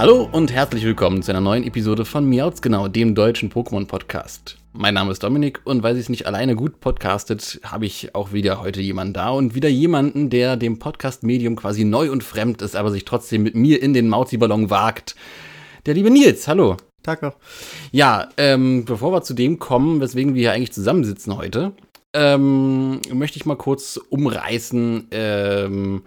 Hallo und herzlich willkommen zu einer neuen Episode von Miauts genau, dem deutschen Pokémon-Podcast. Mein Name ist Dominik und weil sie es nicht alleine gut podcastet, habe ich auch wieder heute jemanden da und wieder jemanden, der dem Podcast-Medium quasi neu und fremd ist, aber sich trotzdem mit mir in den Mauzi-Ballon wagt. Der liebe Nils, hallo. Tag noch. Ja, ähm, bevor wir zu dem kommen, weswegen wir hier eigentlich zusammensitzen heute, ähm, möchte ich mal kurz umreißen, ähm,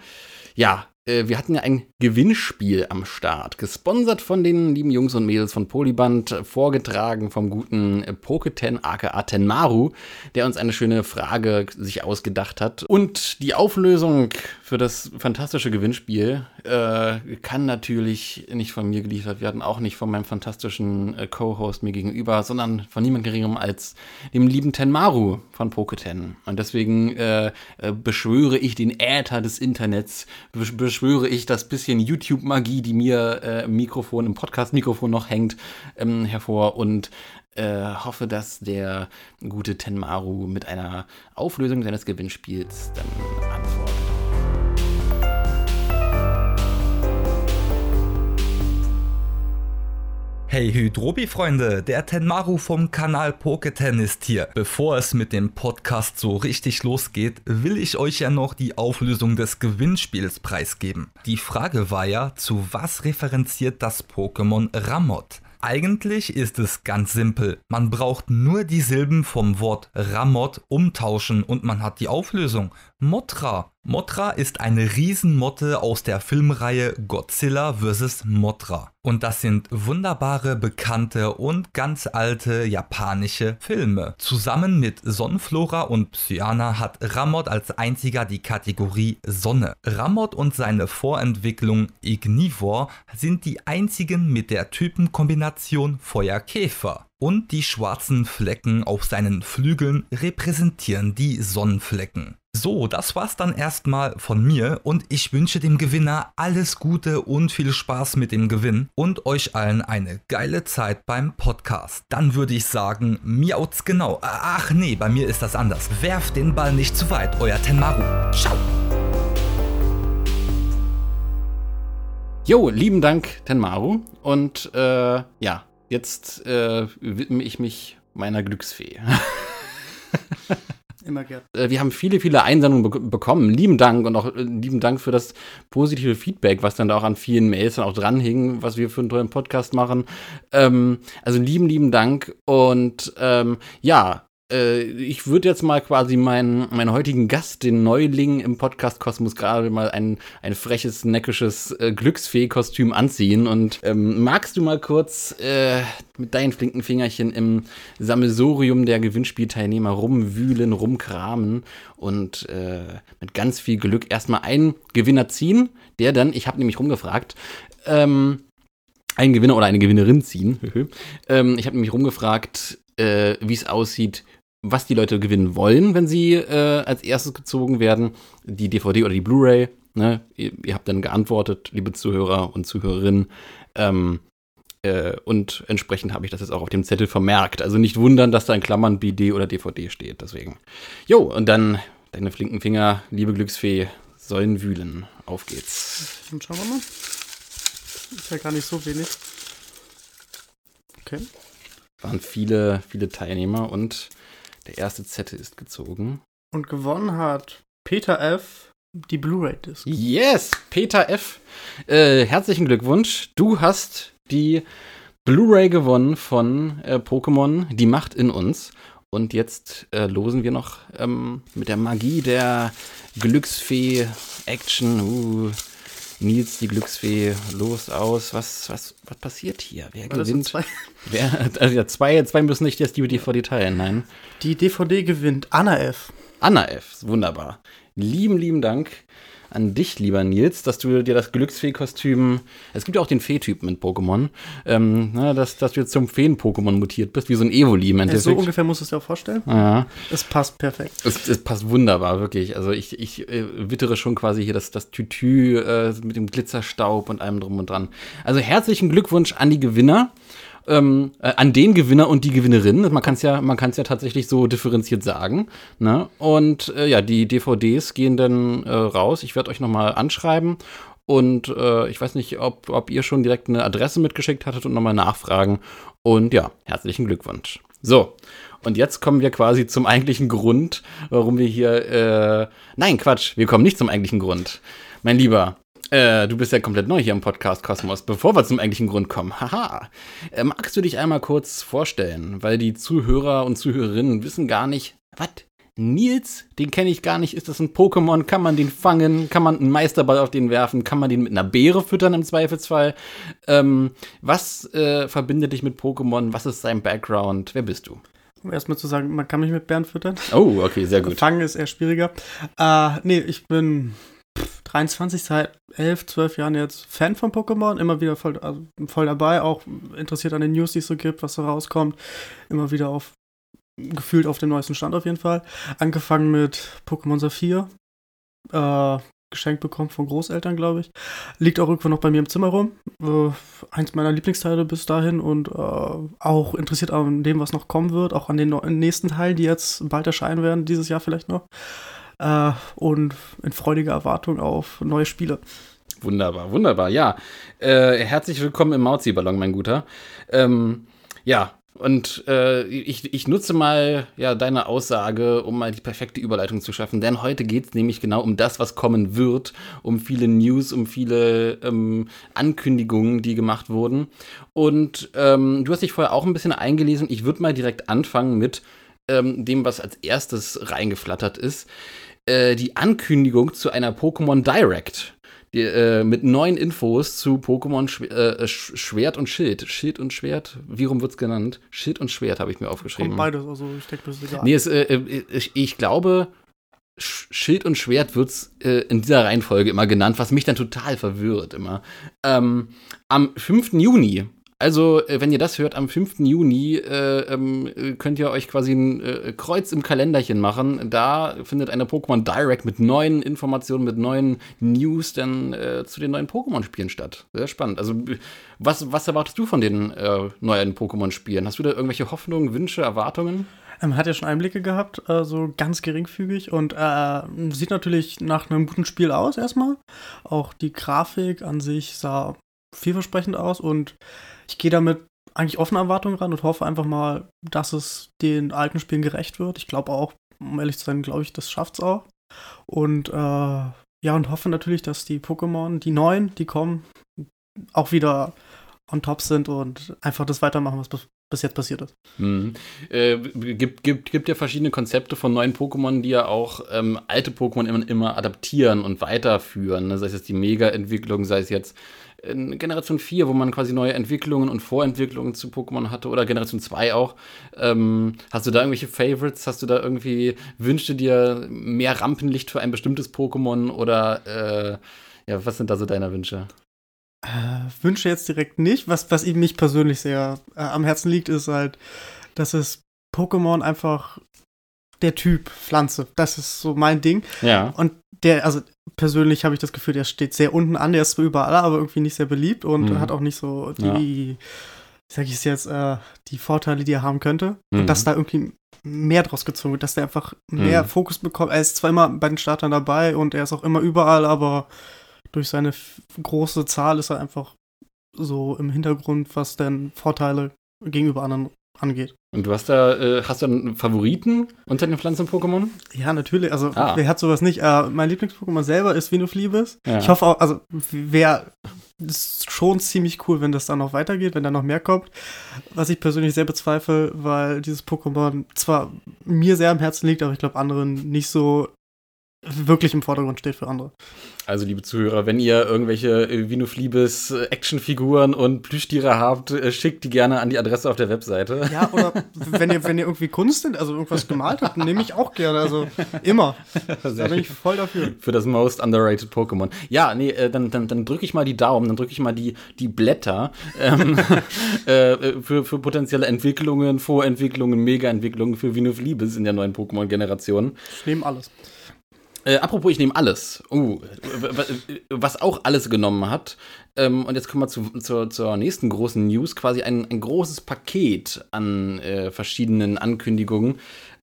ja, wir hatten ja ein Gewinnspiel am Start, gesponsert von den lieben Jungs und Mädels von Polyband, vorgetragen vom guten Poketen aka Tenmaru, der uns eine schöne Frage sich ausgedacht hat. Und die Auflösung für das fantastische Gewinnspiel äh, kann natürlich nicht von mir geliefert werden, auch nicht von meinem fantastischen äh, Co-Host mir gegenüber, sondern von niemand geringerem als dem lieben Tenmaru von Poketen. Und deswegen äh, äh beschwöre ich den Äther des Internets, beschwöre ich das bisschen bisschen YouTube-Magie, die mir äh, im Mikrofon, im Podcast-Mikrofon noch hängt, ähm, hervor und äh, hoffe, dass der gute Tenmaru mit einer Auflösung seines Gewinnspiels dann antwortet. Hey Hydrobi-Freunde, der Tenmaru vom Kanal Poketen ist hier. Bevor es mit dem Podcast so richtig losgeht, will ich euch ja noch die Auflösung des Gewinnspiels preisgeben. Die Frage war ja, zu was referenziert das Pokémon Ramot? Eigentlich ist es ganz simpel. Man braucht nur die Silben vom Wort Ramot umtauschen und man hat die Auflösung. Motra. Motra ist eine Riesenmotte aus der Filmreihe Godzilla vs. Motra. Und das sind wunderbare, bekannte und ganz alte japanische Filme. Zusammen mit Sonnenflora und Psyana hat Ramot als einziger die Kategorie Sonne. Ramot und seine Vorentwicklung Ignivor sind die einzigen mit der Typenkombination Feuerkäfer und die schwarzen Flecken auf seinen Flügeln repräsentieren die Sonnenflecken. So, das war's dann erstmal von mir und ich wünsche dem Gewinner alles Gute und viel Spaß mit dem Gewinn und euch allen eine geile Zeit beim Podcast. Dann würde ich sagen, miauts genau. Ach nee, bei mir ist das anders. Werft den Ball nicht zu weit, euer Tenmaru. Ciao. Jo, lieben Dank, Tenmaru. Und äh, ja, jetzt äh, widme ich mich meiner Glücksfee. Immer gern. Äh, wir haben viele, viele Einsendungen be bekommen. Lieben Dank und auch äh, lieben Dank für das positive Feedback, was dann da auch an vielen Mails dann auch dranhing, was wir für einen tollen Podcast machen. Ähm, also lieben, lieben Dank. Und ähm, ja, äh, ich würde jetzt mal quasi meinen, meinen heutigen Gast, den Neuling im Podcast Kosmos, gerade mal ein, ein freches, neckisches äh, Glücksfee-Kostüm anziehen. Und ähm, magst du mal kurz äh, mit deinen flinken Fingerchen im Sammelsurium der Gewinnspielteilnehmer rumwühlen, rumkramen und äh, mit ganz viel Glück erstmal einen Gewinner ziehen, der dann, ich habe nämlich rumgefragt, ähm, einen Gewinner oder eine Gewinnerin ziehen. ähm, ich habe nämlich rumgefragt, äh, wie es aussieht was die Leute gewinnen wollen, wenn sie äh, als erstes gezogen werden, die DVD oder die Blu-ray. Ne? Ihr, ihr, habt dann geantwortet, liebe Zuhörer und Zuhörerinnen. Ähm, äh, und entsprechend habe ich das jetzt auch auf dem Zettel vermerkt. Also nicht wundern, dass da in Klammern BD oder DVD steht. Deswegen. Jo, und dann deine flinken Finger, liebe Glücksfee, sollen wühlen. Auf geht's. Dann schauen wir mal. Ist ja gar nicht so wenig. Okay. Waren viele, viele Teilnehmer und der erste Zettel ist gezogen. Und gewonnen hat Peter F. die Blu-ray-Disc. Yes, Peter F. Äh, herzlichen Glückwunsch. Du hast die Blu-ray gewonnen von äh, Pokémon Die Macht in uns. Und jetzt äh, losen wir noch ähm, mit der Magie der Glücksfee-Action. Uh, Nils, die Glücksfee, los, aus. Was, was, was passiert hier? Wer War das so gewinnt? zwei? Wer, also ja, zwei, zwei müssen nicht jetzt die DVD teilen, nein. Die DVD gewinnt Anna F. Anna F., wunderbar. Lieben, lieben Dank an dich, lieber Nils, dass du dir das Glücksfee-Kostüm, es gibt ja auch den Fee-Typen in Pokémon, ähm, ne, dass, dass du jetzt zum Feen-Pokémon mutiert bist, wie so ein Evoli im Endeffekt. so ungefähr musst du es dir auch vorstellen. ja. Es passt perfekt. Es, es passt wunderbar, wirklich. Also ich, ich äh, wittere schon quasi hier das, das Tütü äh, mit dem Glitzerstaub und allem drum und dran. Also herzlichen Glückwunsch an die Gewinner. Ähm, äh, an den Gewinner und die Gewinnerin. Man kann es ja, man kann's ja tatsächlich so differenziert sagen. Ne? Und äh, ja, die DVDs gehen dann äh, raus. Ich werde euch nochmal anschreiben. Und äh, ich weiß nicht, ob, ob ihr schon direkt eine Adresse mitgeschickt hattet und nochmal nachfragen. Und ja, herzlichen Glückwunsch. So, und jetzt kommen wir quasi zum eigentlichen Grund, warum wir hier. Äh, nein, Quatsch, wir kommen nicht zum eigentlichen Grund. Mein Lieber, äh, du bist ja komplett neu hier im Podcast Kosmos. Bevor wir zum eigentlichen Grund kommen, haha, äh, magst du dich einmal kurz vorstellen? Weil die Zuhörer und Zuhörerinnen wissen gar nicht, was? Nils, den kenne ich gar nicht. Ist das ein Pokémon? Kann man den fangen? Kann man einen Meisterball auf den werfen? Kann man den mit einer Beere füttern im Zweifelsfall? Ähm, was äh, verbindet dich mit Pokémon? Was ist sein Background? Wer bist du? Um erstmal zu sagen, man kann mich mit Bären füttern. Oh, okay, sehr gut. Fangen ist eher schwieriger. Äh, nee, ich bin 23, seit 11, 12 Jahren jetzt Fan von Pokémon. Immer wieder voll, also voll dabei, auch interessiert an den News, die es so gibt, was so rauskommt. Immer wieder auf, gefühlt auf dem neuesten Stand auf jeden Fall. Angefangen mit Pokémon Saphir. Äh, geschenkt bekommen von Großeltern, glaube ich. Liegt auch irgendwo noch bei mir im Zimmer rum. Äh, eins meiner Lieblingsteile bis dahin und äh, auch interessiert an dem, was noch kommen wird, auch an den nächsten Teilen, die jetzt bald erscheinen werden, dieses Jahr vielleicht noch. Äh, und in freudiger Erwartung auf neue Spiele. Wunderbar, wunderbar, ja. Äh, herzlich willkommen im Mauzi-Ballon, mein Guter. Ähm, ja, und äh, ich, ich nutze mal ja, deine Aussage, um mal die perfekte Überleitung zu schaffen, denn heute geht es nämlich genau um das, was kommen wird, um viele News, um viele ähm, Ankündigungen, die gemacht wurden. Und ähm, du hast dich vorher auch ein bisschen eingelesen. Ich würde mal direkt anfangen mit ähm, dem, was als erstes reingeflattert ist. Äh, die Ankündigung zu einer Pokémon Direct die, äh, mit neuen Infos zu Pokémon Schw äh, Sch Schwert und Schild. Schild und Schwert? Wie rum wird's genannt? Schild und Schwert habe ich mir aufgeschrieben. Kommt beides, also ich denke, das egal. Nee, es, äh, äh, ich, ich glaube, Sch Schild und Schwert wird's äh, in dieser Reihenfolge immer genannt, was mich dann total verwirrt immer. Ähm, am 5. Juni also, äh, wenn ihr das hört, am 5. Juni äh, ähm, äh, könnt ihr euch quasi ein äh, Kreuz im Kalenderchen machen. Da findet eine Pokémon Direct mit neuen Informationen, mit neuen News dann äh, zu den neuen Pokémon-Spielen statt. Sehr spannend. Also, was, was erwartest du von den äh, neuen Pokémon-Spielen? Hast du da irgendwelche Hoffnungen, Wünsche, Erwartungen? Ähm, hat ja schon Einblicke gehabt, äh, so ganz geringfügig und sieht natürlich nach einem guten Spiel aus erstmal. Auch die Grafik an sich sah vielversprechend aus und ich gehe damit eigentlich offene Erwartungen ran und hoffe einfach mal, dass es den alten Spielen gerecht wird. Ich glaube auch, um ehrlich zu sein, glaube ich, das schafft's auch. Und äh, ja, und hoffe natürlich, dass die Pokémon, die neuen, die kommen, auch wieder on top sind und einfach das weitermachen, was bis, jetzt passiert ist. Mhm. Äh, gibt, gibt, gibt ja verschiedene Konzepte von neuen Pokémon, die ja auch ähm, alte Pokémon immer, immer adaptieren und weiterführen. Ne? Sei es jetzt die Mega-Entwicklung, sei es jetzt in Generation 4, wo man quasi neue Entwicklungen und Vorentwicklungen zu Pokémon hatte, oder Generation 2 auch. Ähm, hast du da irgendwelche Favorites? Hast du da irgendwie, wünschst du dir mehr Rampenlicht für ein bestimmtes Pokémon oder äh, ja, was sind da so deine Wünsche? Äh, Wünsche jetzt direkt nicht. Was, was mich persönlich sehr äh, am Herzen liegt, ist halt, dass es Pokémon einfach der Typ Pflanze. Das ist so mein Ding. Ja. Und der, also persönlich habe ich das Gefühl, der steht sehr unten an. Der ist überall, aber irgendwie nicht sehr beliebt und Mhm. hat auch nicht so die, Ja. sag ich es jetzt, äh, die Vorteile, die er haben könnte. Mhm. Und dass da irgendwie mehr draus gezogen wird, dass der einfach mehr Mhm. Fokus bekommt. Er ist zwar immer bei den Startern dabei und er ist auch immer überall, aber durch seine große Zahl ist er einfach so im Hintergrund, was denn Vorteile gegenüber anderen angeht. Und du hast da, äh, hast du einen Favoriten unter den Pflanzen-Pokémon? Ja, natürlich. Also, Ah. wer hat sowas nicht? Äh, mein Lieblings-Pokémon selber ist Venufliebes. Ja. Ich hoffe auch, also, wäre ist schon ziemlich cool, wenn das dann noch weitergeht, wenn da noch mehr kommt. Was ich persönlich sehr bezweifle, weil dieses Pokémon zwar mir sehr am Herzen liegt, aber ich glaube anderen nicht so wirklich im Vordergrund steht für andere. Also, liebe Zuhörer, wenn ihr irgendwelche äh, Vinofliebes äh, Actionfiguren und Plüschtiere habt, äh, schickt die gerne an die Adresse auf der Webseite. Ja, oder wenn ihr, wenn ihr irgendwie Kunst, also irgendwas gemalt habt, nehme ich auch gerne. Also immer. Da bin ich voll dafür. Für das most underrated Pokémon. Ja, nee, dann, dann, dann drücke ich mal die Daumen, dann drücke ich mal die, die Blätter ähm, äh, für, für potenzielle Entwicklungen, Vorentwicklungen, Mega-Entwicklungen für Vinofliebes in der neuen Pokémon-Generation. Ich nehme alles. Äh, apropos, ich nehme alles. Uh, was auch alles genommen hat. Ähm, und jetzt kommen wir zu, zu, zur nächsten großen News. Quasi ein, ein großes Paket an äh, verschiedenen Ankündigungen.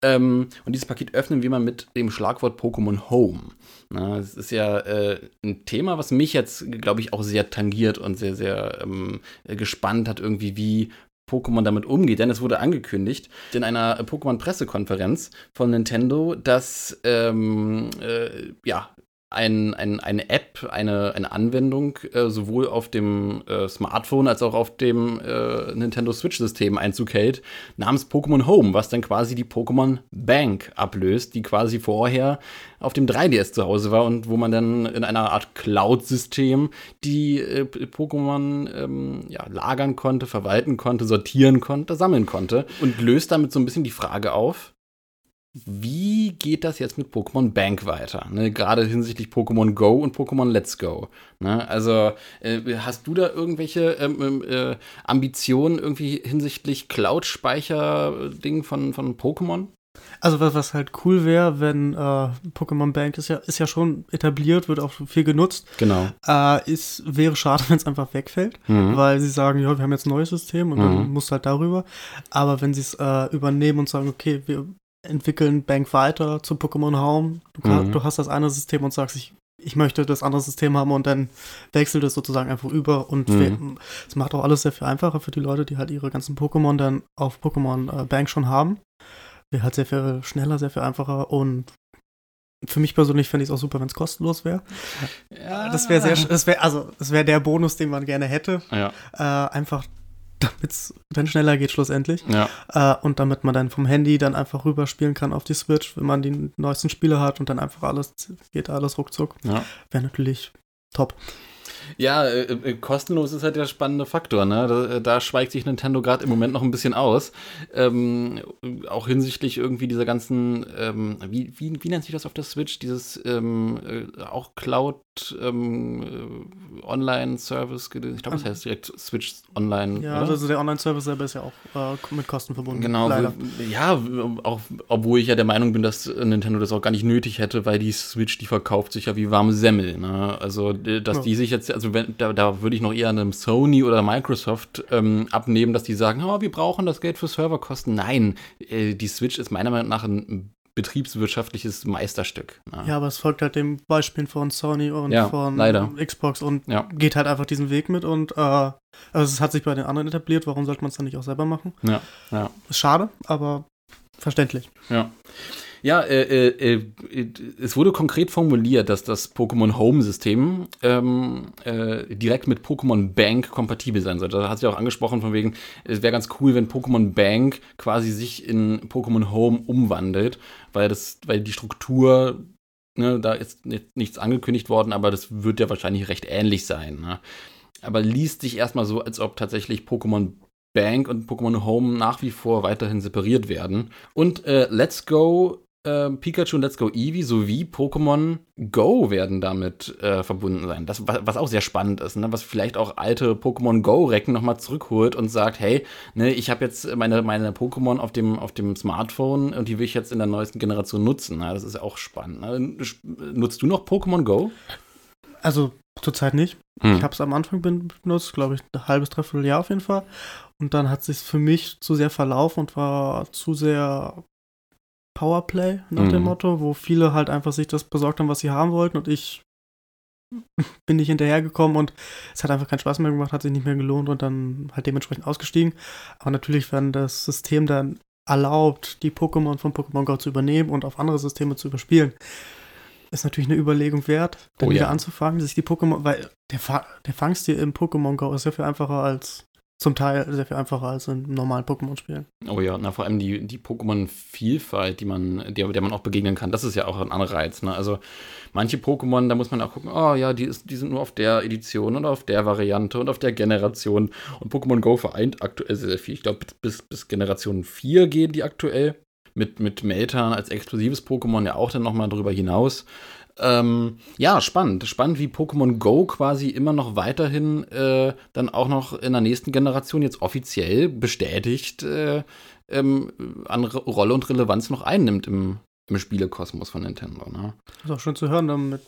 Ähm, und dieses Paket öffnen wir mal mit dem Schlagwort Pokémon Home. Na, das ist ja äh, ein Thema, was mich jetzt, glaube ich, auch sehr tangiert und sehr, sehr ähm, gespannt hat, irgendwie, wie Pokémon damit umgeht, denn es wurde angekündigt in einer Pokémon-Pressekonferenz von Nintendo, dass ähm, äh, ja, ein, ein, eine App, eine, eine Anwendung äh, sowohl auf dem äh, Smartphone als auch auf dem äh, Nintendo Switch-System Einzug hält, namens Pokémon Home, was dann quasi die Pokémon Bank ablöst, die quasi vorher auf dem 3DS zu Hause war und wo man dann in einer Art Cloud-System die äh, Pokémon ähm, ja, lagern konnte, verwalten konnte, sortieren konnte, sammeln konnte und löst damit so ein bisschen die Frage auf, wie geht das jetzt mit Pokémon Bank weiter? Ne, Gerade hinsichtlich Pokémon Go und Pokémon Let's Go. Ne, also äh, hast du da irgendwelche ähm, ähm äh, Ambitionen irgendwie hinsichtlich Cloud-Speicher-Ding von, von Pokémon? Also was, was halt cool wäre, wenn äh, Pokémon Bank ist ja, ist ja schon etabliert, wird auch viel genutzt. Genau. Äh, ist, wäre schade, wenn es einfach wegfällt, mhm. weil sie sagen, ja, wir haben jetzt ein neues System und mhm. dann musst du halt darüber. Aber wenn sie es äh, übernehmen und sagen, okay, wir entwickeln Bank weiter zu Pokémon Home. Du, kann, mhm. du, hast das eine System und sagst, ich, ich möchte das andere System haben und dann wechselt es sozusagen einfach über und mhm. es macht auch alles sehr viel einfacher für die Leute, die halt ihre ganzen Pokémon dann auf Pokémon äh, Bank schon haben. Wäre halt sehr viel schneller, sehr viel einfacher und für mich persönlich fände ich es auch super, wenn es kostenlos wäre. Ja. Das wäre sehr, das wäre, also, das wäre der Bonus, den man gerne hätte. Ja. Äh, einfach damit es dann schneller geht schlussendlich. Ja. Äh, und damit man dann vom Handy dann einfach rüberspielen kann auf die Switch, wenn man die neuesten Spiele hat und dann einfach alles, geht alles ruckzuck. Ja. Wäre natürlich top. Ja, äh, äh, kostenlos ist halt der spannende Faktor. Ne? Da, äh, da schweigt sich Nintendo gerade im Moment noch ein bisschen aus. Ähm, auch hinsichtlich irgendwie dieser ganzen, ähm, wie, wie, wie nennt sich das auf der Switch? Dieses ähm, äh, auch Cloud ähm, äh, Online-Service. Ich glaube, das heißt direkt Switch Online. Ja, oder? also der Online-Service selber ist ja auch äh, mit Kosten verbunden. Genau, leider. ja, auch obwohl ich ja der Meinung bin, dass Nintendo das auch gar nicht nötig hätte, weil die Switch, die verkauft sich ja wie warme Semmel. Ne? Also, dass ja. die sich jetzt also wenn, da, da würde ich noch eher einem Sony oder Microsoft ähm, abnehmen, dass die sagen, oh, wir brauchen das Geld für Serverkosten. Nein, äh, die Switch ist meiner Meinung nach ein betriebswirtschaftliches Meisterstück. Ja. ja, aber es folgt halt dem Beispiel von Sony und ja, von leider. Xbox und ja. geht halt einfach diesen Weg mit und äh, also es hat sich bei den anderen etabliert, warum sollte man es dann nicht auch selber machen? Ja, ja. Ist schade, aber verständlich. Ja. Ja, äh, äh, äh, es wurde konkret formuliert, dass das Pokémon Home-System ähm, äh, direkt mit Pokémon Bank kompatibel sein sollte. Da hat sie auch angesprochen, von wegen, es wäre ganz cool, wenn Pokémon Bank quasi sich in Pokémon Home umwandelt, weil, das, weil die Struktur, ne, da ist nichts angekündigt worden, aber das wird ja wahrscheinlich recht ähnlich sein. Ne? Aber liest sich erstmal so, als ob tatsächlich Pokémon Bank und Pokémon Home nach wie vor weiterhin separiert werden. Und äh, Let's Go äh, Pikachu und Let's Go Eevee sowie Pokémon Go werden damit äh, verbunden sein. Das, was auch sehr spannend ist, ne? was vielleicht auch alte Pokémon Go-Recken nochmal zurückholt und sagt, hey, ne, ich habe jetzt meine, meine Pokémon auf dem, auf dem Smartphone und die will ich jetzt in der neuesten Generation nutzen. Ne? Das ist auch spannend. Ne? Nutzt du noch Pokémon Go? Also zurzeit nicht. Hm. Ich habe es am Anfang benutzt, glaube ich, ein halbes, dreiviertel Jahr auf jeden Fall. Und dann hat sich für mich zu sehr verlaufen und war zu sehr Powerplay nach mhm. dem Motto, wo viele halt einfach sich das besorgt haben, was sie haben wollten und ich bin nicht hinterhergekommen und es hat einfach keinen Spaß mehr gemacht, hat sich nicht mehr gelohnt und dann halt dementsprechend ausgestiegen. Aber natürlich, wenn das System dann erlaubt, die Pokémon von Pokémon Go zu übernehmen und auf andere Systeme zu überspielen, ist natürlich eine Überlegung wert, dann oh, wieder ja. anzufangen, sich die Pokémon, weil der, der Fangstil im Pokémon Go ist ja viel einfacher als zum Teil sehr viel einfacher als in normalen Pokémon-Spielen. Oh ja, na vor allem die, die Pokémon-Vielfalt, die man, der, der man auch begegnen kann, das ist ja auch ein Anreiz. Ne? Also manche Pokémon, da muss man auch gucken, oh ja, die, ist, die sind nur auf der Edition und auf der Variante und auf der Generation. Und Pokémon Go vereint aktuell sehr viel. Ich glaube, bis, bis Generation 4 gehen die aktuell. Mit, mit Meltan als exklusives Pokémon ja auch dann nochmal drüber hinaus. Ähm, ja, spannend. Spannend, wie Pokémon Go quasi immer noch weiterhin äh, dann auch noch in der nächsten Generation jetzt offiziell bestätigt äh, ähm, an Rolle und Relevanz noch einnimmt im, im Spielekosmos von Nintendo. Ne? Ist auch schön zu hören, damit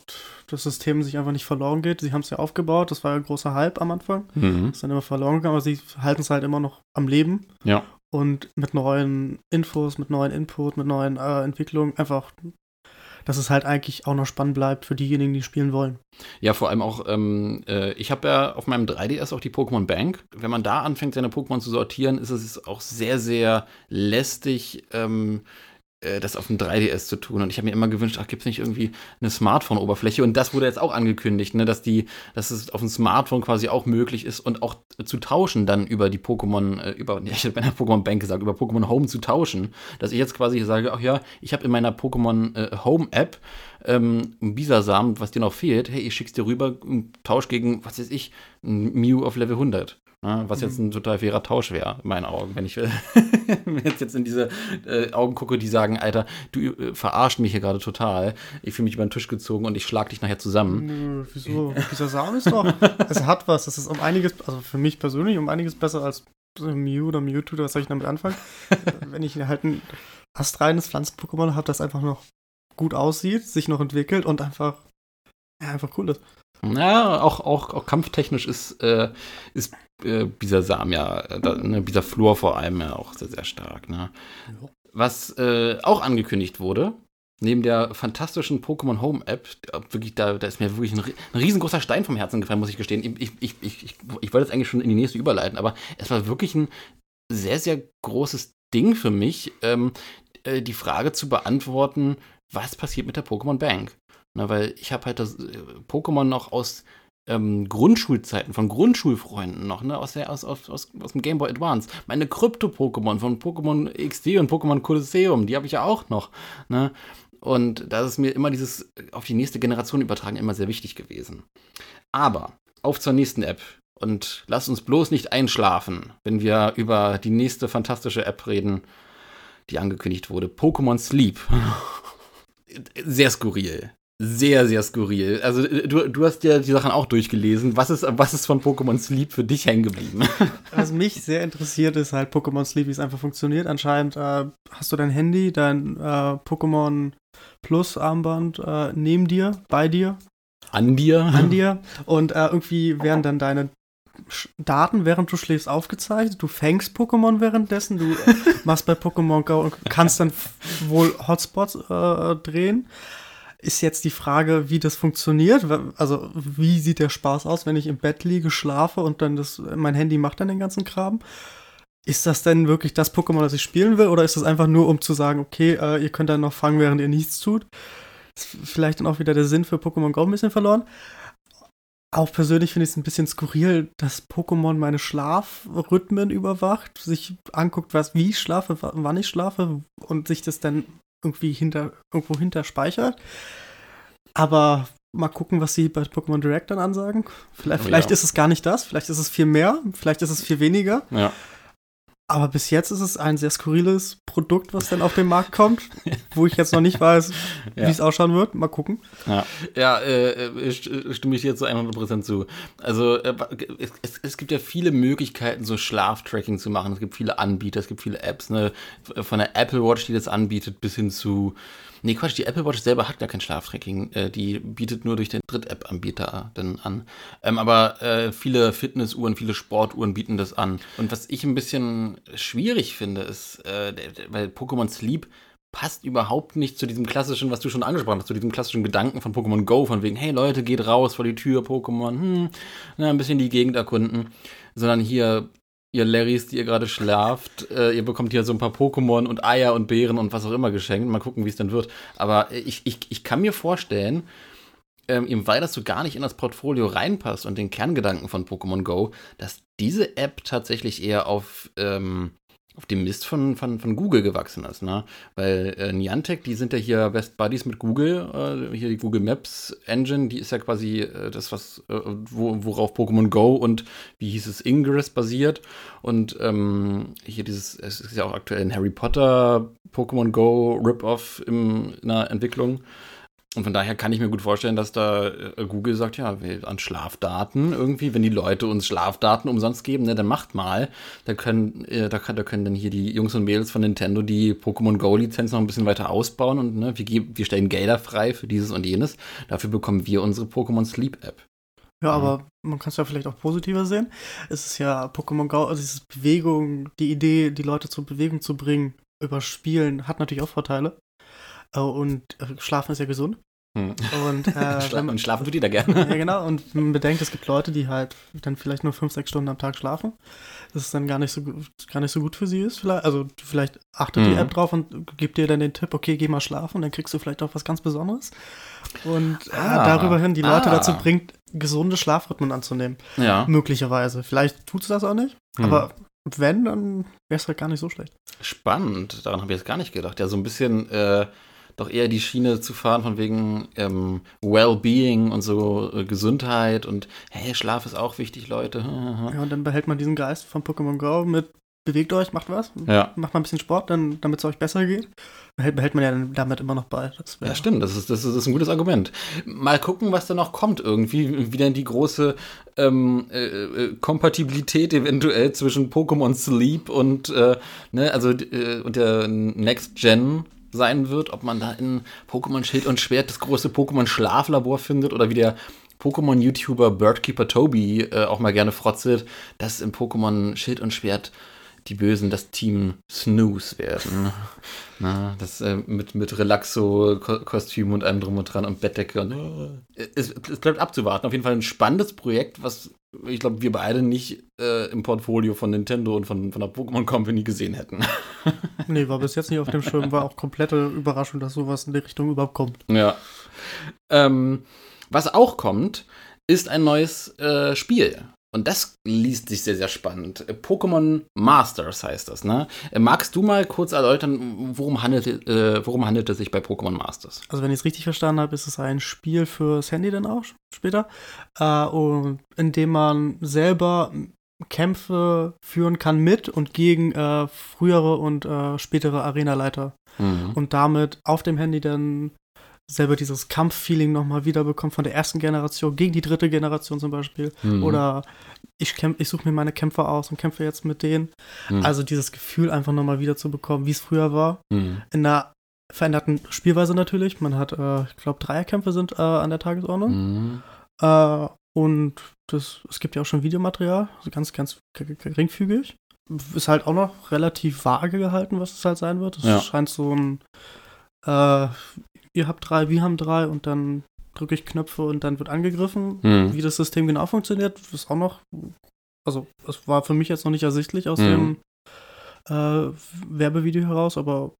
das System sich einfach nicht verloren geht. Sie haben es ja aufgebaut, das war ja ein großer Hype am Anfang. Mhm. Ist dann immer verloren gegangen, aber sie halten es halt immer noch am Leben. Ja. Und mit neuen Infos, mit neuen Input, mit neuen äh, Entwicklungen einfach dass es halt eigentlich auch noch spannend bleibt für diejenigen, die spielen wollen. Ja, vor allem auch, ähm, äh, ich habe ja auf meinem 3DS auch die Pokémon Bank. Wenn man da anfängt, seine Pokémon zu sortieren, ist es auch sehr, sehr lästig. Ähm, äh, das auf dem 3DS zu tun. Und ich habe mir immer gewünscht, ach, gibt es nicht irgendwie eine Smartphone-Oberfläche? Und das wurde jetzt auch angekündigt, ne, dass die, dass es auf dem Smartphone quasi auch möglich ist und auch zu tauschen dann über die Pokémon, äh, über, ich habe meiner Pokémon Bank gesagt, über Pokémon Home zu tauschen. Dass ich jetzt quasi sage, ach ja, ich habe in meiner Pokémon äh, Home App ähm, Bisasam, was dir noch fehlt, hey, ich schick's dir rüber, Tausch gegen, was weiß ich, ein Mew auf Level 100. Ne? Was jetzt mhm. ein total fairer Tausch wäre, in meinen Augen, wenn ich jetzt, jetzt in diese äh, Augen gucke, die sagen, Alter, du äh, verarscht mich hier gerade total. Ich fühle mich über den Tisch gezogen und ich schlag dich nachher zusammen. Nö, wieso? Dieser Samen ist doch, es hat was. Das ist um einiges, also für mich persönlich um einiges besser als Mew oder Mewtwo, was soll ich damit anfangen? wenn ich halt ein astreines Pflanzen-Pokémon habe, das einfach noch gut aussieht, sich noch entwickelt und einfach, ja, einfach cool ist. Ja, auch, auch, auch kampftechnisch ist, äh, ist äh, Bisasam ja, äh, da, ne, dieser Flur vor allem ja auch sehr, sehr stark. Ne? Was äh, auch angekündigt wurde, neben der fantastischen Pokémon Home App, wirklich, da, da ist mir wirklich ein, ein, riesengroßer Stein vom Herzen gefallen, muss ich gestehen. Ich, ich, ich, ich, ich wollte jetzt eigentlich schon in die nächste überleiten, aber es war wirklich ein sehr, sehr großes Ding für mich, ähm, äh, die Frage zu beantworten, was passiert mit der Pokémon Bank? Na, weil ich habe halt das äh, Pokémon noch aus ähm, Grundschulzeiten, von Grundschulfreunden noch, ne, aus, der, aus, aus, aus, aus dem Game Boy Advance. Meine Krypto-Pokémon von Pokémon XD und Pokémon Colosseum, die habe ich ja auch noch. Ne? Und da ist mir immer dieses auf die nächste Generation übertragen immer sehr wichtig gewesen. Aber auf zur nächsten App. Und lasst uns bloß nicht einschlafen, wenn wir über die nächste fantastische App reden, die angekündigt wurde. Pokémon Sleep. sehr skurril sehr, sehr skurril. Also du, du hast ja die Sachen auch durchgelesen. Was ist, was ist von Pokémon Sleep für dich hängen geblieben? Was mich sehr interessiert, ist halt Pokémon Sleep, wie es einfach funktioniert. Anscheinend äh, hast du dein Handy, dein äh, Pokémon Plus Armband äh, neben dir, bei dir. An dir. An dir. Und äh, irgendwie werden dann deine Daten, während du schläfst, aufgezeichnet. Du fängst Pokémon währenddessen. Du machst bei Pokémon Go und kannst dann wohl Hotspots äh, drehen ist jetzt die Frage, wie das funktioniert. Also, wie sieht der Spaß aus, wenn ich im Bett liege, schlafe und dann das, mein Handy macht dann den ganzen Kram? Ist das denn wirklich das Pokémon, das ich spielen will? Oder ist das einfach nur, um zu sagen, okay, äh, ihr könnt dann noch fangen, während ihr nichts tut? Ist vielleicht dann auch wieder der Sinn für Pokémon Go ein bisschen verloren. Auch persönlich finde ich es ein bisschen skurril, dass Pokémon meine Schlafrhythmen überwacht, sich anguckt, was, wie ich schlafe, wann ich schlafe und sich das dann irgendwie hinter, irgendwo hinter speichert. Aber mal gucken, was sie bei Pokémon Direct dann ansagen. Vielleicht, vielleicht ja. ist es gar nicht das, vielleicht ist es viel mehr, vielleicht ist es viel weniger. Ja. Aber bis jetzt ist es ein sehr skurriles Produkt, was dann auf den Markt kommt, wo ich jetzt noch nicht weiß, ja. wie es ausschauen wird. Mal gucken. Ja, ja äh, stimme ich dir zu 100% zu. Also äh, es, es, gibt ja viele Möglichkeiten, so Schlaftracking zu machen. Es gibt viele Anbieter, es gibt viele Apps. Ne? Von der Apple Watch, die das anbietet, bis hin zu Nee, Quatsch, die Apple Watch selber hat gar kein Schlaftracking. Äh, die bietet nur durch den Dritt-App-Anbieter dann an. Ähm, aber äh, viele Fitnessuhren, viele Sportuhren bieten das an. Und was ich ein bisschen schwierig finde, ist, äh, weil Pokémon Sleep passt überhaupt nicht zu diesem klassischen, was du schon angesprochen hast, zu diesem klassischen Gedanken von Pokémon Go, von wegen, hey Leute, geht raus vor die Tür, Pokémon, hm, na, ein bisschen die Gegend erkunden, sondern hier ihr Larrys, die ihr gerade schlaft, äh, ihr bekommt hier so ein paar Pokémon und Eier und Beeren und was auch immer geschenkt. Mal gucken, wie es dann wird. Aber ich, ich, ich kann mir vorstellen, ähm, eben weil das so gar nicht in das Portfolio reinpasst und den Kerngedanken von Pokémon Go, dass diese App tatsächlich eher auf ähm, auf dem Mist von, von, von Google gewachsen ist, ne? Weil äh, Niantic, die sind ja hier Best Buddies mit Google, äh, hier die Google Maps Engine, die ist ja quasi äh, das, was, äh, wo, worauf Pokémon Go und wie hieß es, Ingress basiert. Und ähm, hier dieses, es ist ja auch aktuell ein Harry Potter Pokémon Go Rip-Off in der Entwicklung. Und von daher kann ich mir gut vorstellen, dass da äh, Google sagt, ja, an Schlafdaten irgendwie, wenn die Leute uns Schlafdaten umsonst geben, ne, dann macht mal. Da können, äh, da, kann, da können dann hier die Jungs und Mädels von Nintendo die Pokémon Go-Lizenz noch ein bisschen weiter ausbauen und ne, wir, geben, wir stellen Gelder frei für dieses und jenes. Dafür bekommen wir unsere Pokémon Sleep App. Ja, aber man kann es ja vielleicht auch positiver sehen. Es ist ja Pokémon Go, also diese Bewegung, die Idee, die Leute zur Bewegung zu bringen, über Spielen, hat natürlich auch Vorteile. Äh, und äh, Schlafen ist ja gesund. Hm. Und, äh, Schla und schlafen tut jeder gerne. ja, genau. Und man bedenkt, es gibt Leute, die halt dann vielleicht nur fünf, sechs Stunden am Tag schlafen. Das ist dann gar nicht so, gar nicht so gut für sie ist. Vielleicht. Also vielleicht achtet mhm. die App drauf und gibt dir dann den Tipp, okay, geh mal schlafen, dann kriegst du vielleicht auch was ganz Besonderes. Und äh, ah, darüber hin die Leute ah. dazu bringt, gesunde Schlafrhythmen anzunehmen. Ja. Möglicherweise. Vielleicht tut es das auch nicht, mhm. aber wenn, dann wäre es halt gar nicht so schlecht. Spannend, daran habe ich jetzt gar nicht gedacht. Ja, so ein bisschen äh, doch eher die Schiene zu fahren von wegen ähm, Well-Being und so äh, Gesundheit und hey, Schlaf ist auch wichtig, Leute. ja, und dann behält man diesen Geist von Pokémon Go mit bewegt euch, macht was, ja. macht mal ein bisschen Sport, dann, damit es euch besser geht. Behält, behält man ja damit immer noch bei. ja, stimmt, das ist, das, ist, das ist ein gutes Argument. Mal gucken, was da noch kommt irgendwie, wie denn die große ähm, äh, äh, Kompatibilität eventuell zwischen Pokémon Sleep und, äh, ne, also, äh, und der Next Gen sein wird, ob man da in Pokémon Schild und Schwert das große Pokémon Schlaflabor findet oder wie der Pokémon-YouTuber Birdkeeper Toby äh, auch mal gerne frotzelt, dass in Pokémon Schild und Schwert die Bösen das Team Snooze werden. Na, das äh, mit, mit Relaxo-Kostüm und allem drum und dran und Bettdecke. Und, äh, es, es, bleibt abzuwarten. Auf jeden Fall ein spannendes Projekt, was ich glaube, wir beide nicht äh, im Portfolio von Nintendo und von, von der Pokémon Company gesehen hätten. nee, war bis jetzt nicht auf dem Schirm. War auch komplette Überraschung, dass sowas in die Richtung überhaupt kommt. Ja. Ähm, was auch kommt, ist ein neues äh, Spiel. Und das liest sich sehr, sehr spannend. Pokémon Masters heißt das, ne? Magst du mal kurz erläutern, worum handelt, äh, worum handelt es sich bei Pokémon Masters? Also, wenn ich es richtig verstanden habe, ist es ein Spiel fürs Handy dann auch später, äh, und in dem man selber Kämpfe führen kann mit und gegen äh, frühere und äh, spätere Arenaleiter. Mhm. Und damit auf dem Handy dann selber dieses Kampffeeling nochmal wiederbekommt von der ersten Generation gegen die dritte Generation zum Beispiel. Mhm. Oder ich, ich suche mir meine Kämpfer aus und kämpfe jetzt mit denen. Mhm. Also dieses Gefühl einfach nochmal wieder zu bekommen, wie es früher war. Mhm. In einer veränderten Spielweise natürlich. Man hat, äh, ich glaube, Dreierkämpfe sind äh, an der Tagesordnung. Mhm. Äh, und das, es gibt ja auch schon Videomaterial, also ganz, ganz geringfügig. Ist halt auch noch relativ vage gehalten, was es halt sein wird. Es ja. scheint so ein äh, ihr habt drei, wir haben drei und dann drücke ich Knöpfe und dann wird angegriffen. Mhm. Wie das System genau funktioniert, ist auch noch, also es war für mich jetzt noch nicht ersichtlich aus mhm. dem äh, Werbevideo heraus, aber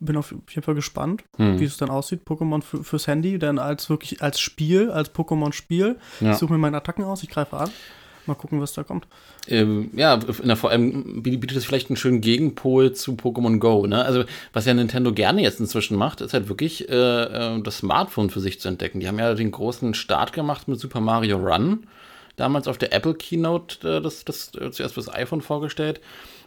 bin auf jeden Fall gespannt, mhm. wie es dann aussieht. Pokémon fürs Handy, denn als wirklich als Spiel, als Pokémon-Spiel. Ja. Ich suche mir meine Attacken aus, ich greife an. Mal gucken, was da kommt. Ähm, ja, na, vor allem bietet es vielleicht einen schönen Gegenpol zu Pokémon Go. Ne? Also, was ja Nintendo gerne jetzt inzwischen macht, ist halt wirklich äh, äh, das Smartphone für sich zu entdecken. Die haben ja den großen Start gemacht mit Super Mario Run. Damals auf der Apple Keynote äh, das, das, äh, zuerst fürs iPhone vorgestellt.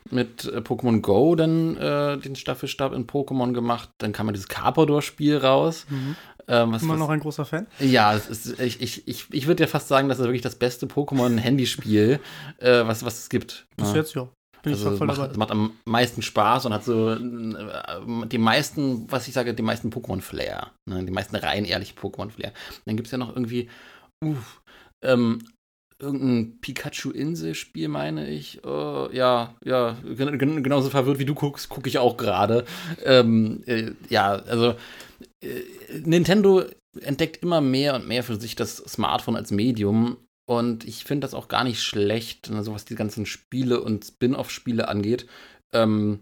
Mit äh, Pokémon Go dann äh, den Staffelstab in Pokémon gemacht. Dann kam ja dieses Carpador-Spiel raus. Mhm. Ähm, was, Immer noch ein großer Fan? Ja, ist, ich, ich, ich, ich würde ja fast sagen, das ist wirklich das beste Pokémon-Handyspiel, äh, was, was es gibt. Bis ja. jetzt, ja. Bin also ich voll macht, dabei. macht am meisten Spaß und hat so äh, die meisten, was ich sage, die meisten Pokémon-Flair. Ne? Die meisten rein ehrliche Pokémon-Flair. Dann gibt es ja noch irgendwie, uh, ähm, irgendein Pikachu-Insel-Spiel, meine ich. Uh, ja, ja, genauso verwirrt wie du guckst, gucke ich auch gerade. Ähm, äh, ja, also äh, Nintendo entdeckt immer mehr und mehr für sich das Smartphone als Medium. Und ich finde das auch gar nicht schlecht, also was die ganzen Spiele und Spin-off-Spiele angeht. Ähm,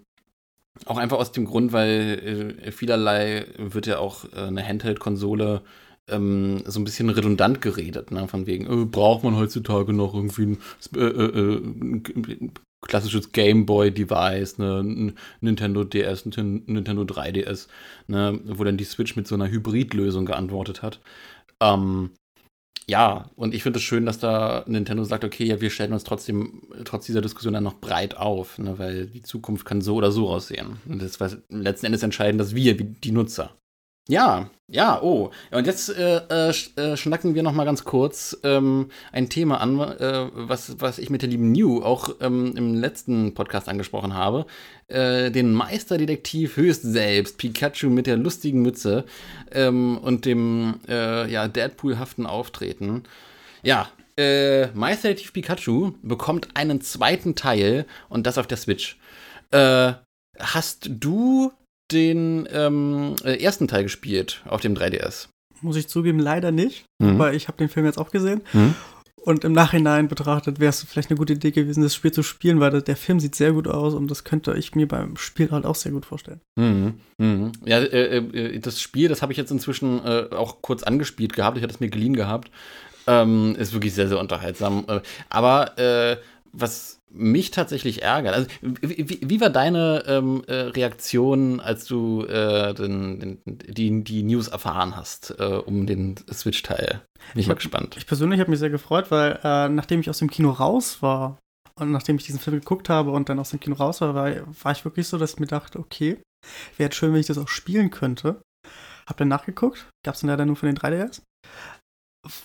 auch einfach aus dem Grund, weil äh, vielerlei wird ja auch äh, eine Handheld-Konsole ähm, so ein bisschen redundant geredet, ne? von wegen, äh, braucht man heutzutage noch irgendwie ein, äh, äh, ein klassisches Gameboy-Device, ne? Nintendo DS, Nintendo 3DS, ne? wo dann die Switch mit so einer Hybridlösung geantwortet hat. Ähm, ja, und ich finde es schön, dass da Nintendo sagt, okay, ja, wir stellen uns trotzdem, trotz dieser Diskussion dann noch breit auf, ne, weil die Zukunft kann so oder so aussehen. Und das war letzten Endes entscheiden, dass wir, die Nutzer. Ja, ja, oh. Und jetzt äh, äh, äh, schnacken wir noch mal ganz kurz ähm, ein Thema an, äh, was, was ich mit der lieben New auch ähm, im letzten Podcast angesprochen habe. Äh, den Meisterdetektiv höchst selbst, Pikachu mit der lustigen Mütze ähm, und dem äh, ja, Deadpool-haften Auftreten. Ja, Meisterdetektiv Pikachu bekommt einen zweiten Teil und das auf der Switch. hast du den ähm, äh, ersten Teil gespielt auf dem 3DS. Muss ich zugeben, leider nicht. Mhm. Aber ich habe den Film jetzt auch gesehen. Mhm. Und im Nachhinein betrachtet wäre es vielleicht eine gute Idee gewesen, das Spiel zu spielen, weil der Film sieht sehr gut aus und das könnte ich mir beim Spiel halt auch sehr gut vorstellen. Mhm. Mhm. Ja, äh, äh, das Spiel, das habe ich jetzt inzwischen äh, auch kurz angespielt gehabt. Ich hatte es mir geliehen gehabt. Ähm, ist wirklich sehr, sehr unterhaltsam. Äh, aber äh, was mich tatsächlich ärgert. Also, wie, wie war deine ähm, äh, Reaktion, als du äh, den, den, die, die News erfahren hast äh, um den Switch-Teil? Bin ich mal gespannt. Ich persönlich habe mich sehr gefreut, weil äh, nachdem ich aus dem Kino raus war und nachdem ich diesen Film geguckt habe und dann aus dem Kino raus war, war, war ich wirklich so, dass ich mir dachte, okay, wäre schön, wenn ich das auch spielen könnte. Hab dann nachgeguckt, gab es dann leider nur für den 3DS.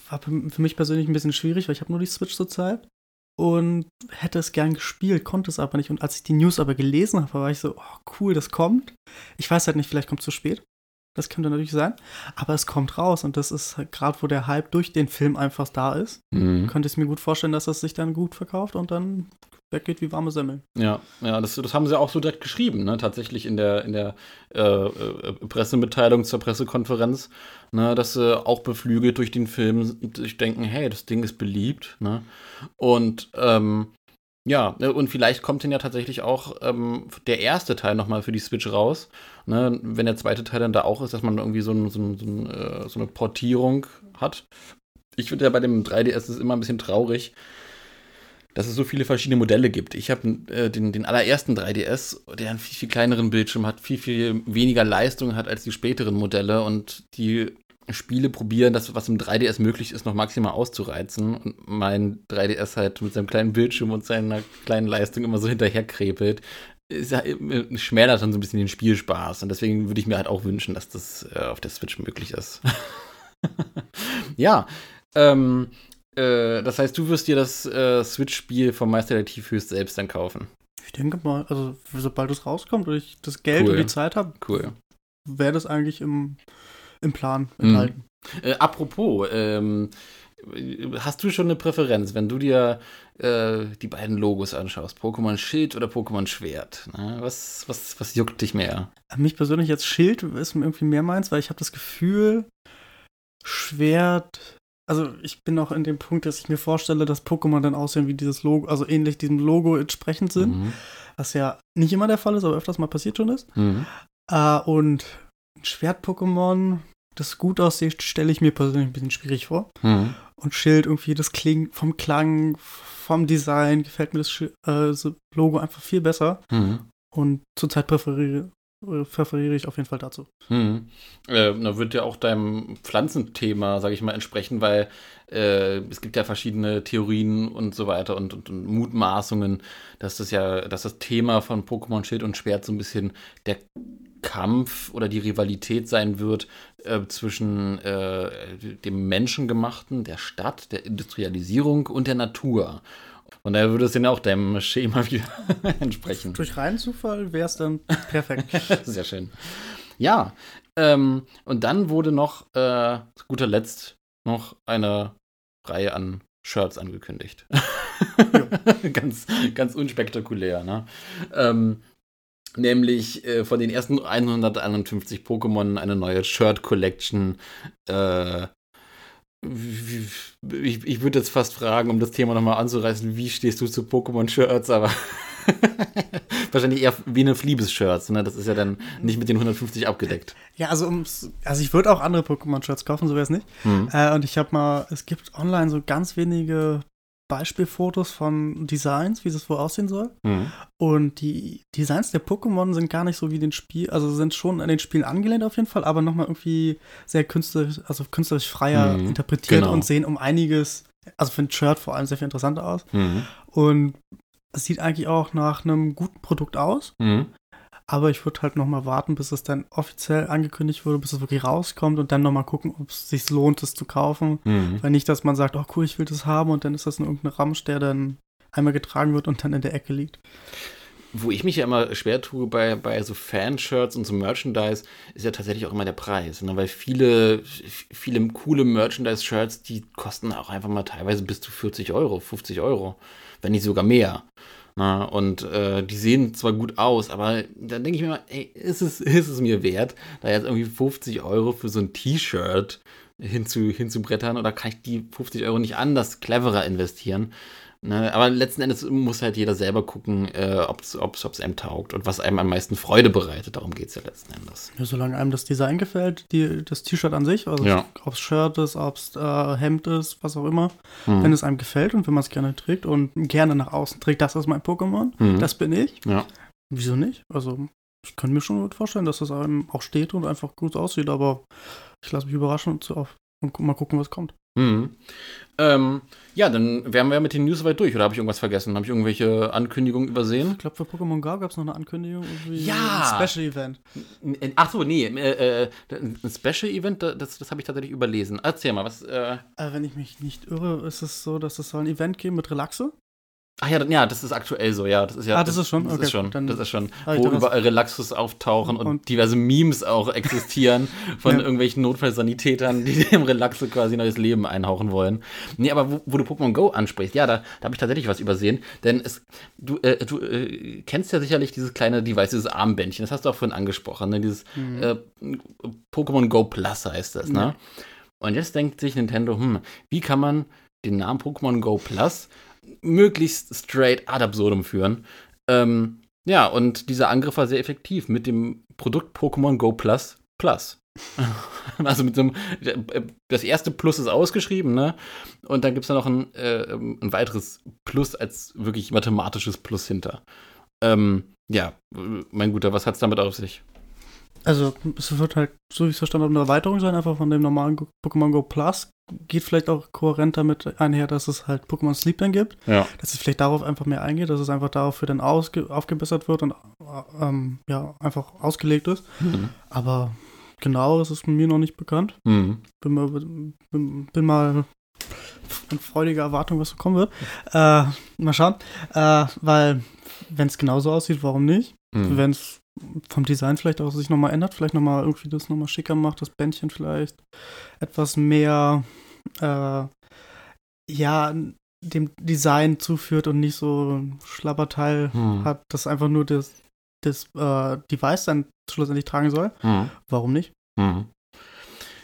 War für mich persönlich ein bisschen schwierig, weil ich habe nur die Switch zurzeit und hätte es gern gespielt, konnte es aber nicht. Und als ich die News aber gelesen habe, war ich so, oh, cool, das kommt. Ich weiß halt nicht, vielleicht kommt es zu spät. Das könnte natürlich sein. Aber es kommt raus und das ist halt gerade, wo der Hype durch den Film einfach da ist. Mhm. Könnte ich mir gut vorstellen, dass das sich dann gut verkauft und dann weggeht wie warme Semmeln. Ja, ja, das, das haben sie auch so direkt geschrieben, ne? Tatsächlich in der, in der äh, äh, Pressemitteilung zur Pressekonferenz, ne? dass sie auch beflügelt durch den Film sich denken, hey, das Ding ist beliebt, ne? Und ähm, ja, und vielleicht kommt dann ja tatsächlich auch ähm, der erste Teil nochmal für die Switch raus. Ne? Wenn der zweite Teil dann da auch ist, dass man irgendwie so, ein, so, ein, so, ein, äh, so eine Portierung hat. Ich finde ja bei dem 3DS ist immer ein bisschen traurig, dass es so viele verschiedene Modelle gibt. Ich habe äh, den, den allerersten 3DS, der einen viel, viel kleineren Bildschirm hat, viel, viel weniger Leistung hat als die späteren Modelle und die Spiele probieren, das, was im 3DS möglich ist, noch maximal auszureizen. Und mein 3DS halt mit seinem kleinen Bildschirm und seiner kleinen Leistung immer so hinterherkrepelt. Ja, äh, schmälert dann so ein bisschen den Spielspaß. Und deswegen würde ich mir halt auch wünschen, dass das äh, auf der Switch möglich ist. ja, ähm, äh, das heißt, du wirst dir das äh, Switch-Spiel vom Meisterdetektiv höchst selbst dann kaufen. Ich denke mal, also sobald es rauskommt und ich das Geld cool. und die Zeit habe, cool. wäre das eigentlich im, im Plan mhm. enthalten. Mhm. Äh, apropos, ähm, hast du schon eine Präferenz, wenn du dir äh, die beiden Logos anschaust? Pokémon Schild oder Pokémon Schwert? Na, was, was, was juckt dich mehr? Mich persönlich jetzt Schild ist irgendwie mehr meins, weil ich habe das Gefühl, Schwert also ich bin auch in dem Punkt, dass ich mir vorstelle, dass Pokémon dann aussehen wie dieses Logo, also ähnlich diesem Logo entsprechend sind. Mhm. Was ja nicht immer der Fall ist, aber öfters mal passiert schon ist. Mhm. Äh, und ein Schwert-Pokémon, das gut aussieht, stelle ich mir persönlich ein bisschen schwierig vor. Mhm. Und Schild irgendwie, das klingt vom Klang, vom Design, gefällt mir das, Sch äh, das Logo einfach viel besser. Mhm. Und zurzeit präferiere, präferiere ich auf jeden Fall dazu. Hm. Äh, da wird ja auch deinem Pflanzenthema, sage ich mal, entsprechen, weil äh, es gibt ja verschiedene Theorien und so weiter und, und, und, Mutmaßungen, dass das ja, dass das Thema von Pokémon Schild und Schwert so ein bisschen der Kampf oder die Rivalität sein wird äh, zwischen äh, dem Menschengemachten, der Stadt, der Industrialisierung und der Natur. Und daher würde es dann auch deinem Schema wieder entsprechen. Durch reinen Zufall wäre es dann perfekt. Sehr schön. Ja, ähm, und dann wurde noch äh, zu guter Letzt noch eine Reihe an Shirts angekündigt. ganz, ganz unspektakulär, ne? Ähm, nämlich äh, von den ersten 151 Pokémon eine neue Shirt Collection äh, ich, ich würde jetzt fast fragen, um das Thema nochmal anzureißen, wie stehst du zu Pokémon-Shirts, aber wahrscheinlich eher wie eine Fliebes-Shirts, ne? Das ist ja dann nicht mit den 150 abgedeckt. Ja, also ums, also ich würde auch andere Pokémon-Shirts kaufen, so wäre es nicht. Mhm. Äh, und ich habe mal, es gibt online so ganz wenige Beispielfotos von Designs, wie es wohl aussehen soll. Mhm. Und die Designs der Pokémon sind gar nicht so wie den Spiel, also sind schon an den Spielen angelehnt auf jeden Fall, aber nochmal irgendwie sehr künstlerisch, also künstlerisch freier Mhm, interpretiert genau. und sehen um einiges, also für ein Shirt vor allem sehr viel interessanter aus. Mhm. Und es sieht eigentlich auch nach einem guten Produkt aus. Mhm. Aber ich würde halt noch mal warten, bis es dann offiziell angekündigt wurde, bis es wirklich rauskommt und dann noch mal gucken, ob es sich lohnt, es zu kaufen. Mhm. Weil nicht, dass man sagt, oh cool, ich will das haben und dann ist das nur irgendein Ramsch, der dann einmal getragen wird und dann in der Ecke liegt. Wo ich mich ja immer schwer tue bei, bei so Fanshirts und so Merchandise, ist ja tatsächlich auch immer der Preis. Ne? Weil viele, viele coole Merchandise-Shirts, die kosten auch einfach mal teilweise bis zu 40 Euro, 50 Euro, wenn nicht sogar mehr. Na, und äh, die sehen zwar gut aus, aber dann denke ich mir mal, ey, ist es, ist es mir wert, da jetzt irgendwie 50 Euro für so ein T-Shirt hinzu, hinzubrettern oder kann ich die 50 Euro nicht anders cleverer investieren? Ne, aber letzten Endes muss halt jeder selber gucken, äh, ob es einem taugt und was einem am meisten Freude bereitet. Darum geht es ja letzten Endes. Ja, solange einem das Design gefällt, die, das T-Shirt an sich, also Ja. ob es Shirt ist, ob es äh, Hemd ist, was auch immer, Hm. wenn es einem gefällt und wenn man es gerne trägt und gerne nach außen trägt, das ist mein Pokémon, Mhm. das bin ich. Ja. Wieso nicht? Also, ich könnte mir schon gut vorstellen, dass das einem auch steht und einfach gut aussieht, aber ich lasse mich überraschen und, so auf, und mal gucken, was kommt. Mhm. Ähm, ja, dann wären wir mit den News soweit durch. Oder habe ich irgendwas vergessen? Habe ich irgendwelche Ankündigungen übersehen? Ich glaube, für Pokémon Go gab es noch eine Ankündigung. Ja! Ein Special Event. Ach so, nee, äh, äh, ein Special Event, das, das habe ich tatsächlich überlesen. Erzähl mal, was. Äh, Äh, wenn ich mich nicht irre, ist es so, dass es soll ein Event geben mit Relaxe. Ach ja, ja, das ist aktuell so, ja. Das ist ja Ah, das ist schon? Das Okay, ist schon. dann Das ist schon. Wo überall Relaxus auftauchen und, Und- diverse Memes auch existieren von Ja. irgendwelchen Notfallsanitätern, die dem Relaxo quasi neues Leben einhauchen wollen. Nee, aber wo, wo du Pokémon Go ansprichst, ja, da, da habe ich tatsächlich was übersehen. Denn es, du, äh, du äh, kennst ja sicherlich dieses kleine Device, dieses Armbändchen. Das hast du auch vorhin angesprochen, ne? Dieses Mhm. äh, Pokémon Go Plus heißt das, ne? Ja. Und jetzt denkt sich Nintendo, hm, wie kann man den Namen Pokémon Go Plus möglichst straight ad absurdum führen? Ähm, ja, und dieser Angriff war sehr effektiv mit dem Produkt Pokémon Go Plus Plus. Also mit so einem, das erste Plus ist ausgeschrieben, ne? Und dann gibt es da noch ein, äh, ein weiteres Plus als wirklich mathematisches Plus hinter. Ähm, ja, mein Guter, was hat es damit auf sich? Also, es wird halt, so wie ich es verstanden habe, eine Erweiterung sein, einfach von dem normalen Pokémon Go Plus. Geht vielleicht auch kohärent damit einher, dass es halt Pokémon Sleep dann gibt. Ja. Dass es vielleicht darauf einfach mehr eingeht, dass es einfach dafür dann ausge aufgebessert wird und äh, ähm, ja, einfach ausgelegt ist. Mhm. Aber genau ist es mir noch nicht bekannt. Mhm. Bin mal, bin, bin mal in freudiger Erwartung, was so kommen wird. Äh, mal schauen. Äh, weil, wenn es genauso aussieht, warum nicht? Mhm. Wenn es vom Design vielleicht auch sich nochmal ändert, vielleicht nochmal irgendwie das nochmal schicker macht, das Bändchen vielleicht etwas mehr, äh, ja, dem Design zuführt und nicht so ein Schlabberteil Mhm. hat, das einfach nur das, das äh, Device dann schlussendlich tragen soll. Mhm. Warum nicht? Mhm.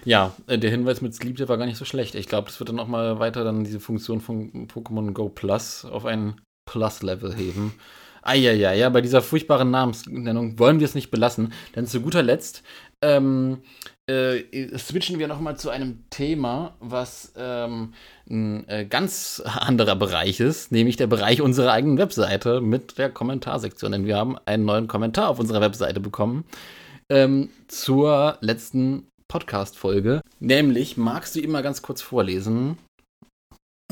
Ja, äh, der Hinweis mit Sleep, der war gar nicht so schlecht. Ich glaube, das wird dann noch mal weiter dann diese Funktion von Pokémon Go Plus auf ein Plus-Level heben. Eieiei, ja, bei dieser furchtbaren Namensnennung wollen wir es nicht belassen, denn zu guter Letzt ähm, äh, switchen wir noch mal zu einem Thema, was ähm, ein äh, ganz anderer Bereich ist, nämlich der Bereich unserer eigenen Webseite mit der Kommentarsektion. Denn wir haben einen neuen Kommentar auf unserer Webseite bekommen ähm, zur letzten Podcast-Folge. Nämlich, magst du mal ganz kurz vorlesen?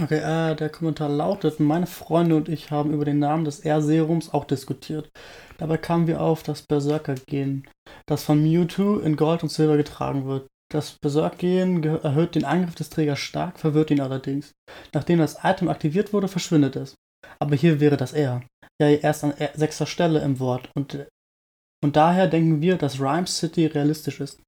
Okay, äh, der Kommentar lautet, meine Freunde und ich haben über den Namen des R-Serums auch diskutiert. Dabei kamen wir auf das Berserker-Gen, das von Mewtwo in Gold und Silber getragen wird. Das Berserk-Gen ge- erhöht den Angriff des Trägers stark, verwirrt ihn allerdings. Nachdem das Item aktiviert wurde, verschwindet es. Aber hier wäre das R. Ja, erst an er- sechster Stelle im Wort. Und, und daher denken wir, dass Rhyme City realistisch ist.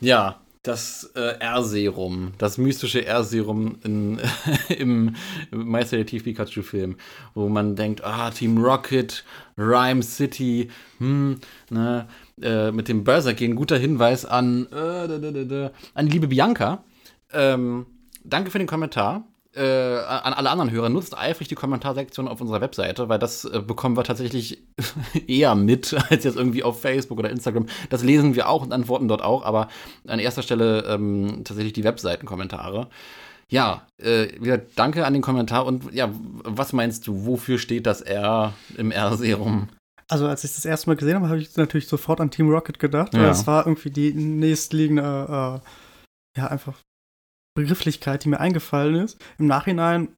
Ja, das äh, R-Serum, das mystische R-Serum im Meisterdetektiv Pikachu-Film, wo man denkt, ah, Team Rocket, Rhyme City, hm, ne, äh, mit dem Berserk gehen, guter Hinweis an, äh, da, da, da, an liebe Bianca. Ähm, danke für den Kommentar. Äh, an alle anderen Hörer, nutzt eifrig die Kommentarsektion auf unserer Webseite, weil das äh, bekommen wir tatsächlich eher mit als jetzt irgendwie auf Facebook oder Instagram. Das lesen wir auch und antworten dort auch, aber an erster Stelle ähm, tatsächlich die Webseitenkommentare. Ja, äh, wieder danke an den Kommentar und ja, was meinst du, wofür steht das R im R-Serum? Also als ich das erste Mal gesehen habe, habe ich natürlich sofort an Team Rocket gedacht, Ja. weil es war irgendwie die nächstliegende, äh, ja, einfach Begrifflichkeit, die mir eingefallen ist. Im Nachhinein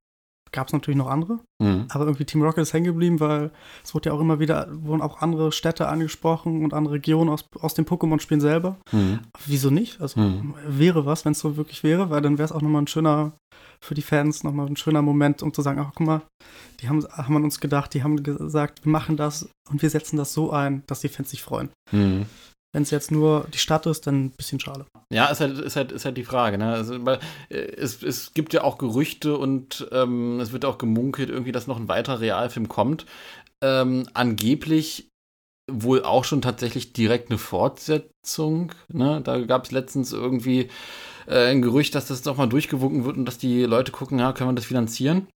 gab es natürlich noch andere, Mhm. aber irgendwie Team Rocket ist hängen geblieben, weil es wurde ja auch immer wieder, wurden auch andere Städte angesprochen und andere Regionen aus, aus dem Pokémon-Spielen selber. Mhm. Wieso nicht? Also Mhm. wäre was, wenn es so wirklich wäre, weil dann wäre es auch nochmal ein schöner, für die Fans nochmal ein schöner Moment, um zu sagen, ach guck mal, die haben, haben an uns gedacht, die haben gesagt, wir machen das und wir setzen das so ein, dass die Fans sich freuen. Wenn es jetzt nur die Stadt ist, dann ein bisschen schade. Ja, ist halt, ist halt, ist halt die Frage, ne? Also, weil, äh, es, es gibt ja auch Gerüchte und ähm, es wird auch gemunkelt, irgendwie, dass noch ein weiterer Realfilm kommt. Ähm, angeblich wohl auch schon tatsächlich direkt eine Fortsetzung. Ne? Da gab es letztens irgendwie äh, ein Gerücht, dass das nochmal durchgewunken wird und dass die Leute gucken, ja, können wir das finanzieren?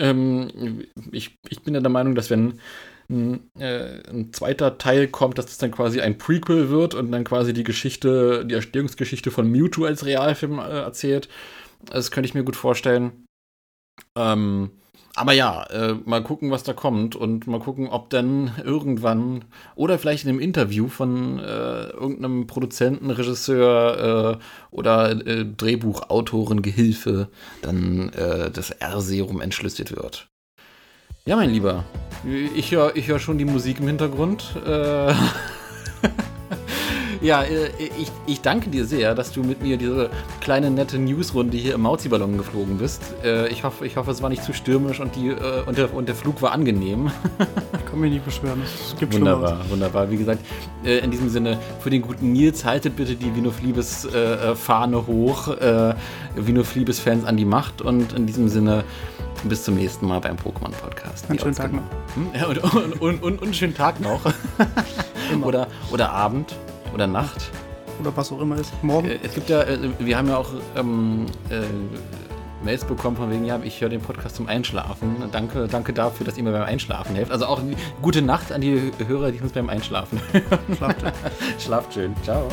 Ähm, ich, ich bin ja der Meinung, dass wenn ein, äh, ein zweiter Teil kommt, dass das dann quasi ein Prequel wird und dann quasi die Geschichte, die Erstehungsgeschichte von Mewtwo als Realfilm äh, erzählt. Das könnte ich mir gut vorstellen. Ähm, aber ja, äh, mal gucken, was da kommt und mal gucken, ob dann irgendwann oder vielleicht in einem Interview von äh, irgendeinem Produzenten, Regisseur äh, oder äh, Drehbuchautoren, Gehilfe dann äh, das R-Serum entschlüsselt wird. Ja, mein Lieber, ich höre ich hör schon die Musik im Hintergrund. Äh, ja, äh, ich, ich danke dir sehr, dass du mit mir diese kleine nette Newsrunde hier im Mauzi-Ballon geflogen bist. Äh, ich, hoffe, ich hoffe, es war nicht zu stürmisch und, die, äh, und, der, und der Flug war angenehm. Ich kann mich nicht beschweren. Es gibt schon Wunderbar, wunderbar. Wie gesagt, in diesem Sinne, für den guten Nils haltet bitte die Vinofliebes-Fahne hoch. Vinofliebes-Fans an die Macht. Und in diesem Sinne, bis zum nächsten Mal beim Pokémon-Podcast. Einen Wie schönen Tag ausgemacht. Hm? Ja, und, und, und, und, und einen schönen Tag noch. Oder, oder Abend oder Nacht. Oder was auch immer ist. Morgen. Äh, Es gibt ja, äh, wir haben ja auch ähm, äh, Mails bekommen von wegen, ja, ich höre den Podcast zum Einschlafen. Danke, danke dafür, dass ihr mir beim Einschlafen helft. Also auch gute Nacht an die Hörer, die uns beim Einschlafen. Schlaft. Schlaft schön. Ciao.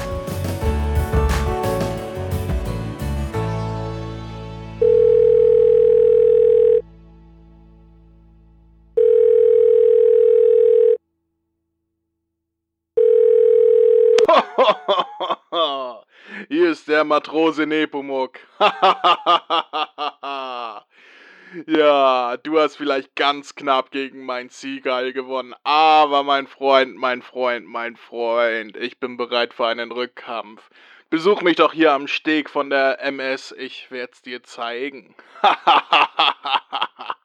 Hier ist der Matrose Nepomuk. ja, du hast vielleicht ganz knapp gegen mein Seagull gewonnen, aber mein Freund, mein Freund, mein Freund, ich bin bereit für einen Rückkampf. Besuch mich doch hier am Steg von der MS, ich werd's dir zeigen.